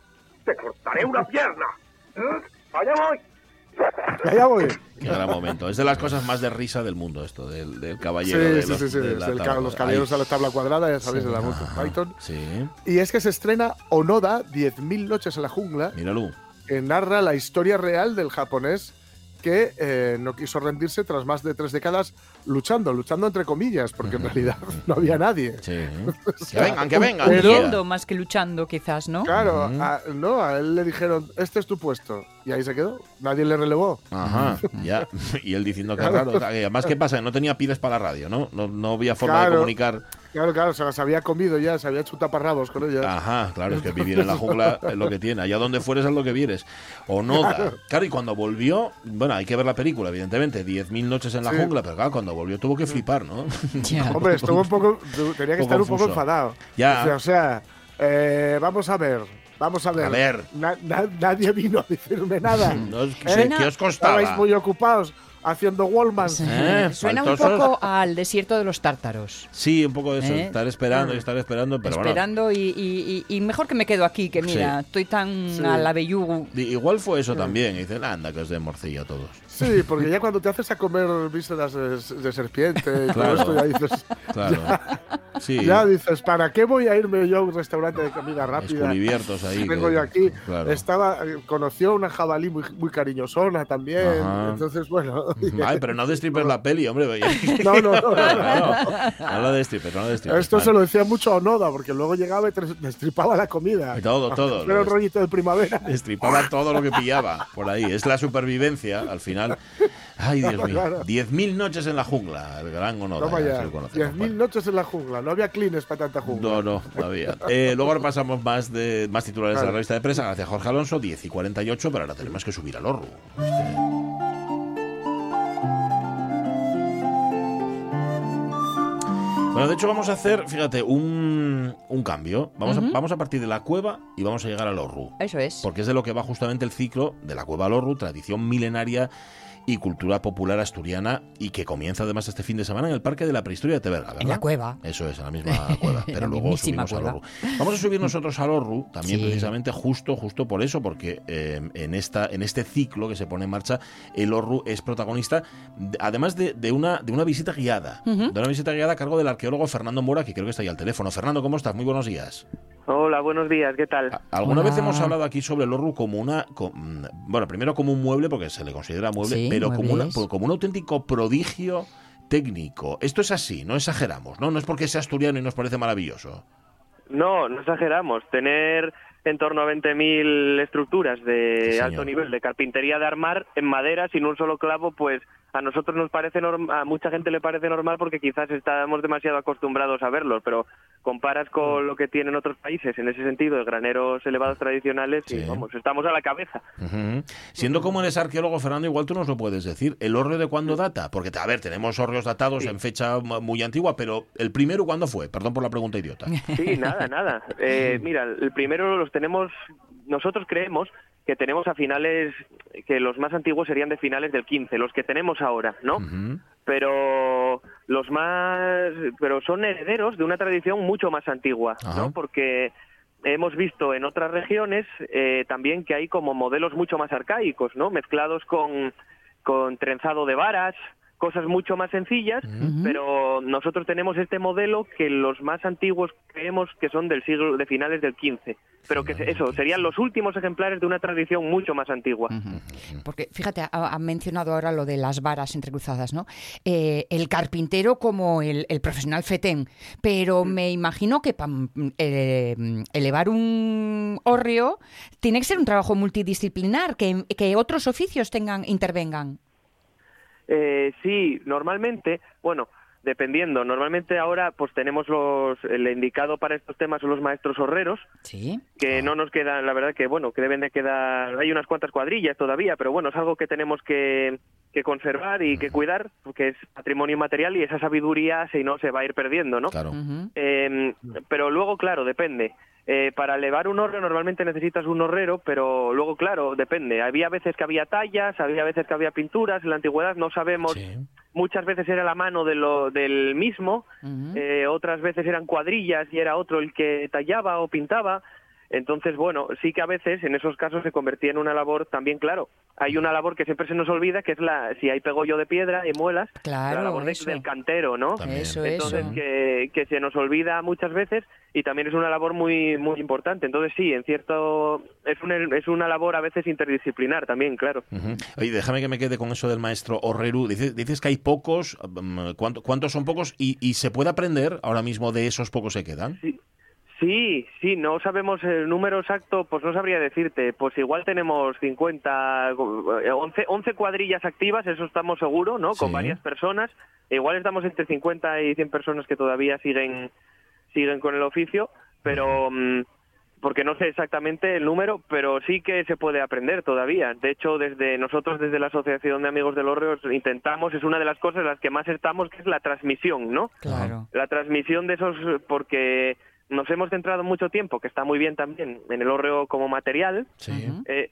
te cortaré una pierna. ¡Allá voy! Allá voy. Qué gran momento. Es de las cosas más de risa del mundo esto, del, del caballero. Sí, de sí, los, sí, sí, de es la tabla. los caballeros Ahí. a la tabla cuadrada, ya sabéis, de la Ajá, Python. Sí, Y es que se estrena Onoda, 10.000 noches en la jungla, míralo. que narra la historia real del japonés que eh, no quiso rendirse tras más de tres décadas luchando, luchando entre comillas, porque en realidad no había nadie. Sí. Que vengan, que vengan. Pero- más que luchando, quizás, ¿no? Claro, a, no, a él le dijeron, este es tu puesto. Y ahí se quedó. Nadie le relevó. Ajá, ya. Y él diciendo que raro. Además, ¿qué pasa? No tenía pides para la radio, ¿no? No, no había forma de Claro. comunicar. Claro, claro, se las había comido ya, se había hecho taparrabos con ellas. Ajá, claro, es que vivir en la jungla es lo que tiene. Allá donde fueres es lo que vieres. O no. Claro, y cuando volvió, bueno, hay que ver la película, evidentemente. 10.000 noches en la Sí. jungla, pero claro, cuando volvió tuvo que flipar, ¿no? Ya. Hombre, estuvo un poco. Tenía que estar un poco confuso. enfadado. Ya. O sea, eh, vamos a ver. Vamos a ver. A ver. Na- na- nadie vino a decirme nada. No, es que- ¿Eh? ¿Qué os costaba? Estabais muy ocupados haciendo Wallman. ¿Eh? Suena un poco al desierto de los tártaros. Sí, un poco de eso. ¿Eh? Estar esperando y estar esperando, pero bueno. esperando y, y- y- y mejor que me quedo aquí, que mira, estoy tan Sí. a la bellugu. Igual fue eso también. Y dicen, anda, que os de morcilla a todos. Sí, porque ya cuando te haces a comer vísceras de, de serpiente y Claro. todo esto, ya dices, Claro. Sí. ya dices, ¿para qué voy a irme yo a un restaurante de comida rápida? Ahí. Vengo que- yo aquí. Claro. Estaba, eh, conoció una jabalí muy, muy cariñosona también. Ajá. Entonces, bueno. Ay, pero no destripes la peli, hombre. No, no, no, no, no. No lo destripes, no lo destripes. Esto vale. se lo decía mucho a Onoda, porque luego llegaba y destripaba la comida. Todo, todo. Era un rollito de primavera. Destripaba todo lo que pillaba por ahí. Es la supervivencia, al final. Ay, Dios mío. Claro. 10.000 noches en la jungla. El gran honor. 10.000 bueno. noches en la jungla. No había clines para tanta jungla. No, no, todavía. Eh, luego repasamos más de más titulares de la revista de prensa. Gracias, Jorge Alonso. 10 y 48, pero ahora tenemos que subir al horro. Bueno, de hecho vamos a hacer, fíjate, un, un cambio. Vamos, a, vamos a partir de la cueva y vamos a llegar al Orru. Eso es. Porque es de lo que va justamente el ciclo de la cueva al Orru, tradición milenaria y cultura popular asturiana y que comienza además este fin de semana en el Parque de la Prehistoria de Teverga, ¿verdad? En la cueva. Eso es, en la misma cueva, pero La luego subimos al. Orru. Vamos a subir nosotros al Orru también Sí. precisamente justo justo por eso, porque eh, en esta en este ciclo que se pone en marcha el Orru es protagonista de- además de, de una de una visita guiada, de una visita guiada a cargo del arqueólogo Fernando Mora, que creo que está ahí al teléfono. Fernando, ¿cómo estás? Muy buenos días. Hola, buenos días, ¿qué tal? ¿Alguna Hola. vez hemos hablado aquí sobre el Orru como una mm, bueno, primero como un mueble porque se le considera mueble, Sí, pero como una, como un auténtico prodigio técnico. Esto es así, no exageramos, ¿no? No es porque sea asturiano y nos parece maravilloso. No, no exageramos. Tener en torno a 20.000 estructuras de Sí, alto nivel de carpintería de armar en madera sin un solo clavo, pues a nosotros nos parece normal, a mucha gente le parece normal porque quizás estamos demasiado acostumbrados a verlos, pero comparas con Mm. lo que tienen otros países en ese sentido, de graneros elevados tradicionales, y vamos, estamos a la cabeza. Siendo como eres arqueólogo, Fernando, igual tú nos lo puedes decir. ¿El hórreo de cuándo data? Porque, a ver, tenemos hórreos datados en fecha mu- muy antigua, pero ¿el primero cuándo fue? Perdón por la pregunta idiota. Sí, nada, nada. Eh, mira, el primero los tenemos, nosotros creemos que tenemos a finales, que los más antiguos serían de finales del 15, los que tenemos ahora, ¿no? Pero los más, pero son herederos de una tradición mucho más antigua. ¿no? Porque hemos visto en otras regiones eh, también que hay como modelos mucho más arcaicos, ¿no? Mezclados con, con trenzado de varas, cosas mucho más sencillas, pero nosotros tenemos este modelo que los más antiguos creemos que son del siglo de finales del 15, pero que se- eso serían los últimos ejemplares de una tradición mucho más antigua. Porque fíjate, ha, ha mencionado ahora lo de las varas entrecruzadas, ¿no? Eh, el carpintero como el, el profesional fetén, pero me imagino que para elevar un hórreo tiene que ser un trabajo multidisciplinar, que, que otros oficios tengan intervengan. Eh, sí, normalmente, bueno, dependiendo, normalmente ahora pues tenemos los, el indicado para estos temas son los maestros horreros, Sí. que no nos quedan, la verdad que bueno, que deben de quedar, hay unas cuantas cuadrillas todavía, pero bueno, es algo que tenemos que, que conservar y que cuidar, porque es patrimonio material y esa sabiduría si no se va a ir perdiendo, ¿no? Claro. Eh, pero luego, claro, depende. Eh, para elevar un horreo normalmente necesitas un horrero, pero luego, claro, depende. Había veces que había tallas, había veces que había pinturas. En la antigüedad no sabemos. Sí. Muchas veces era la mano de lo, del mismo, eh, otras veces eran cuadrillas y era otro el que tallaba o pintaba. Entonces, bueno, sí que a veces en esos casos se convertía en una labor también, claro, hay una labor que siempre se nos olvida, que es la, si hay pegollo de piedra y muelas, Claro, la labor de- del cantero, ¿no? Eso, Entonces, eso. que, que se nos olvida muchas veces y también es una labor muy muy importante. Entonces, sí, en cierto, es una, es una labor a veces interdisciplinar también, claro. Ujú. Oye, déjame que me quede con eso del maestro Orreru. Dices, dices que hay pocos. mm, ¿cuánto- ¿Cuántos son pocos? Y, y se puede aprender ahora mismo de esos pocos que quedan? Sí, sí, no sabemos el número exacto, pues no sabría decirte. Pues igual tenemos 50, eh, 11, 11 cuadrillas activas, eso estamos seguros, ¿no? Con Sí. varias personas. Igual estamos entre 50 y 100 personas que todavía siguen siguen con el oficio, pero mm, porque no sé exactamente el número, pero sí que se puede aprender todavía. De hecho, desde nosotros, desde la Asociación de Amigos del Hórreo, intentamos, es una de las cosas en las que más estamos, que es la transmisión, ¿no? Claro. la transmisión de esos porque nos hemos centrado mucho tiempo que está muy bien también en el hórreo como material Sí. Eh,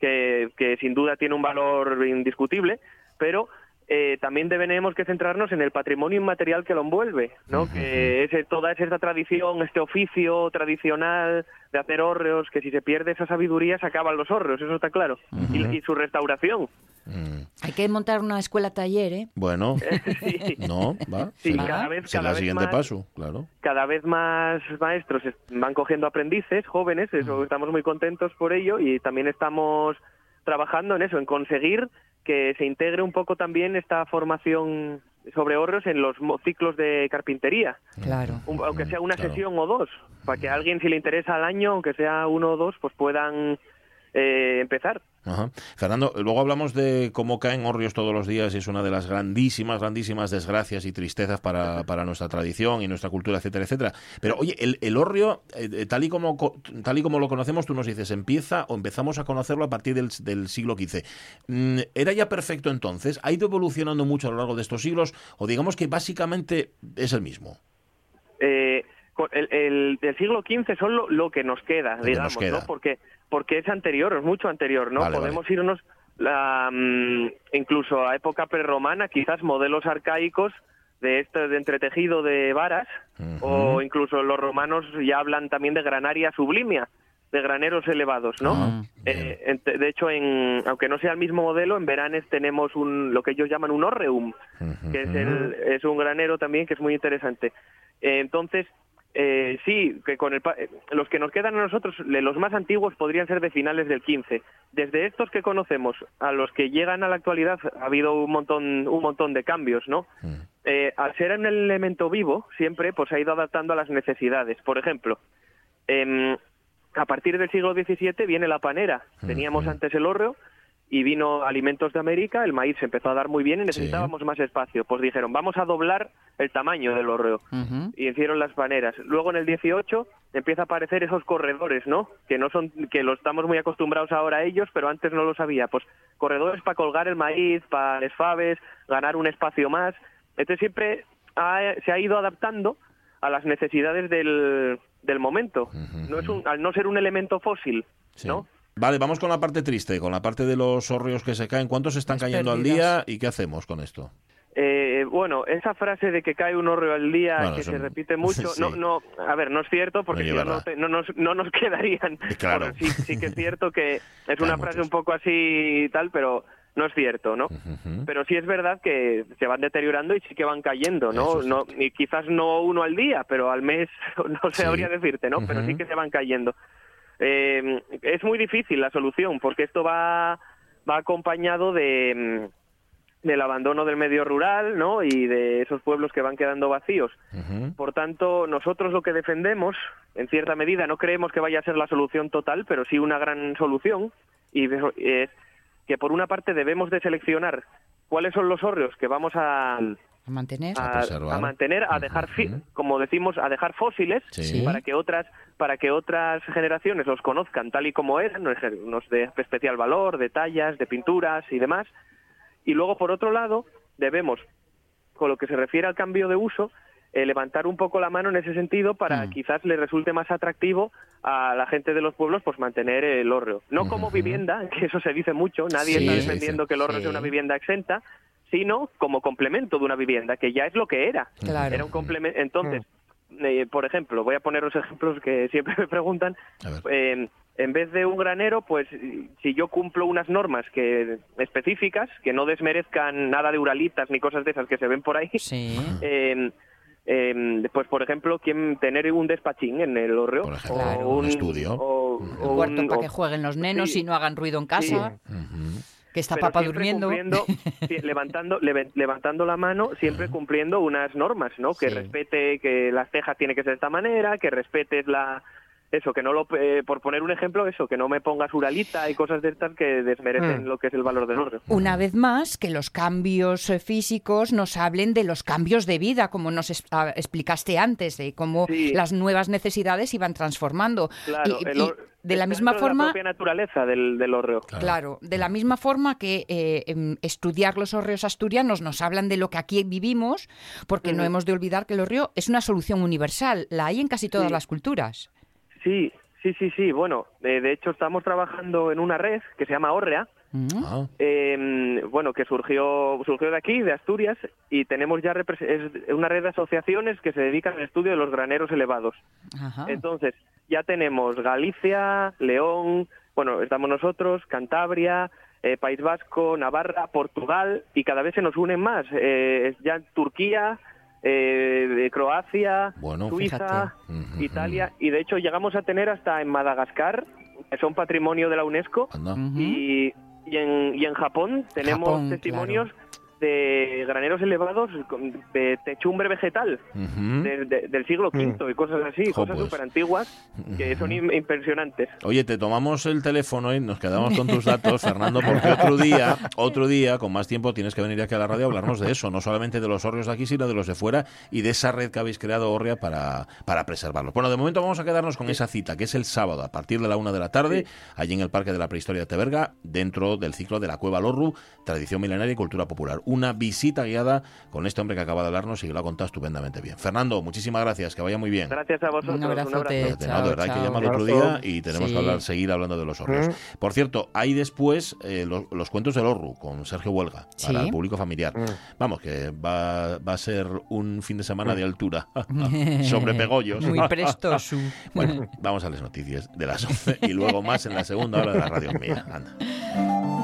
que, que sin duda tiene un valor indiscutible pero eh, también tenemos que centrarnos en el patrimonio inmaterial que lo envuelve, ¿no? Que es toda esa tradición, este oficio tradicional de hacer hórreos, que si se pierde esa sabiduría se acaban los hórreos, eso está claro. y, y su restauración. Mm, Hay que montar una escuela taller, ¿eh? Bueno, Sí. no, va. Sí, será- cada vez- será cada el vez siguiente más. paso, claro. cada vez más maestros es- van cogiendo aprendices jóvenes, eso estamos muy contentos por ello y también estamos trabajando en eso, en conseguir que se integre un poco también esta formación sobre hórreos en los mo- ciclos de carpintería, Claro. Un- aunque sea una Claro. sesión o dos, para que alguien si le interesa al año, aunque sea uno o dos, pues puedan eh, empezar. Ajá. Fernando, luego hablamos de cómo caen hórreos todos los días y es una de las grandísimas, grandísimas desgracias y tristezas para, para nuestra tradición y nuestra cultura, etcétera, etcétera. Pero oye, el, el hórreo, eh, eh, tal, y como, co- tal y como lo conocemos, tú nos dices, empieza o empezamos a conocerlo a partir del, del siglo XV. Mm, ¿Era ya perfecto entonces? ¿Ha ido evolucionando mucho a lo largo de estos siglos? ¿O digamos que básicamente es el mismo? eh, el, el del siglo XV son lo, lo que nos queda, que digamos, nos queda. ¿no? Porque, porque es anterior, es mucho anterior, ¿no? Vale, Podemos irnos la, mm, incluso a época prerromana, quizás modelos arcaicos de este de entretejido de varas, o incluso los romanos ya hablan también de granaria sublimia, de graneros elevados, ¿no? Ah. Eh, de hecho, en, aunque no sea el mismo modelo, en Veranes tenemos un, lo que ellos llaman un orreum, que es, el, es un granero también que es muy interesante. Eh, entonces, eh, sí, que con el, pa- eh, los que nos quedan a nosotros, los más antiguos podrían ser de finales del 15. Desde estos que conocemos a los que llegan a la actualidad ha habido un montón, un montón de cambios, ¿no? Mm. Eh, al ser un elemento vivo, siempre pues se ha ido adaptando a las necesidades. Por ejemplo, em, a partir del siglo XVII viene la panera. Teníamos antes el hórreo y vino alimentos de América, el maíz se empezó a dar muy bien y necesitábamos más espacio. Pues dijeron, vamos a doblar el tamaño del hórreo Ujú. y hicieron las paneras. Luego en el 18 empieza a aparecer esos corredores, ¿no? Que no son que lo estamos muy acostumbrados ahora a ellos, pero antes no lo sabía. Pues corredores para colgar el maíz, para les faves, ganar un espacio más. Entonces siempre ha- se ha ido adaptando a las necesidades del, del momento. No es un, al no ser un elemento fósil, Sí. ¿no? Vale, vamos con la parte triste, con la parte de los hórreos que se caen. ¿Cuántos están cayendo al día y qué hacemos con esto? Eh, bueno, esa frase de que cae un hórreo al día, Bueno, que eso se repite mucho, sí. no, no, a ver, no es cierto, porque No te- nos, no nos quedarían. Claro. Bueno, sí, sí que es cierto que es una frase un poco así y tal, pero no es cierto, ¿no? Pero sí es verdad que se van deteriorando y sí que van cayendo, ¿no? no y quizás no uno al día, pero al mes, no Sí. sabría decirte, ¿no? Pero sí que se van cayendo. Eh, es muy difícil la solución, porque esto va, va acompañado de, mm, del abandono del medio rural, ¿no? Y de esos pueblos que van quedando vacíos. Por tanto, nosotros lo que defendemos, en cierta medida, no creemos que vaya a ser la solución total, pero sí una gran solución, y es que por una parte debemos de seleccionar cuáles son los hórreos que vamos a, A mantener. a, mantener, a dejar, fi- Ujú. como decimos, a dejar fósiles Sí. para que otras para que otras generaciones los conozcan tal y como eran, unos de especial valor, de tallas, de pinturas y demás. Y luego, por otro lado, debemos, con lo que se refiere al cambio de uso, eh, levantar un poco la mano en ese sentido para Mm. quizás le resulte más atractivo a la gente de los pueblos pues mantener el hórreo. No como vivienda, que eso se dice mucho, nadie Sí, está defendiendo que el hórreo Sí. sea una vivienda exenta, sino como complemento de una vivienda, que ya es lo que era. Claro. Era un complemento. Entonces, eh, por ejemplo, voy a poner los ejemplos que siempre me preguntan. Eh, en vez de un granero, pues si yo cumplo unas normas que específicas, que no desmerezcan nada de uralitas ni cosas de esas que se ven por ahí, eh, eh, pues por ejemplo, ¿quién tener un despachín en el hórreo o un, estudio, o, un cuarto para que jueguen los nenos y no hagan ruido en casa. Que está papá durmiendo. levantando, levantando la mano, siempre cumpliendo unas normas, ¿no? Que respete que las cejas tiene que ser de esta manera, que respetes la, eso, que no lo, eh, por poner un ejemplo, eso, que no me pongas uralita y cosas de estas que desmerecen mm. lo que es el valor del oro. Una vez más, que los cambios eh, físicos nos hablen de los cambios de vida, como nos ah, explicaste antes, de cómo las nuevas necesidades iban transformando. Claro, de la misma forma... La propia naturaleza del, del Claro. de la misma forma que eh, em, estudiar los hórreos asturianos nos hablan de lo que aquí vivimos, porque no hemos de olvidar que el hórreo es una solución universal, la hay en casi todas las culturas. Sí, sí, sí, sí. Bueno, de hecho estamos trabajando en una red que se llama Orrea. Ah. Em, bueno, que surgió surgió de aquí, de Asturias, y tenemos ya es una red de asociaciones que se dedican al estudio de los graneros elevados. Entonces, ya tenemos Galicia, León, bueno, estamos nosotros, Cantabria, eh, País Vasco, Navarra, Portugal, y cada vez se nos unen más. Eh, ya Turquía, eh, de Croacia, Suiza, Italia, y de hecho llegamos a tener hasta en Madagascar, que son patrimonio de la UNESCO, y, y, en, y en Japón tenemos testimonios de graneros elevados de techumbre vegetal del siglo V mm. y cosas así, cosas súper pues. antiguas que son impresionantes. Oye, te tomamos el teléfono y nos quedamos con tus datos, Fernando, porque otro día, otro día, con más tiempo, tienes que venir aquí a la radio a hablarnos de eso, no solamente de los hórreos de aquí, sino de los de fuera y de esa red que habéis creado, Orria, para, para preservarlos. Bueno, de momento vamos a quedarnos con esa cita, que es el sábado, a partir de la una de la tarde, allí en el Parque de la Prehistoria de Teberga, dentro del ciclo de la Cueva Lorru, Tradición Milenaria y Cultura Popular una visita guiada con este hombre que acaba de hablarnos y que lo ha contado estupendamente bien. Fernando, muchísimas gracias, que vaya muy bien. Gracias a vosotros. Un abrazo. de verdad hay que llamar otro día y tenemos que hablar, seguir hablando de los horros. Mm. Por cierto, hay después eh, los, cuentos del Orru con Sergio Huelga para el público familiar. Mm. Vamos, que va, va, a ser un fin de semana de altura sobre pegollos. Muy presto. bueno, vamos a las noticias de las 11 y luego más en la segunda hora de la radio mía. Anda.